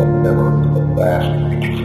of memory of vast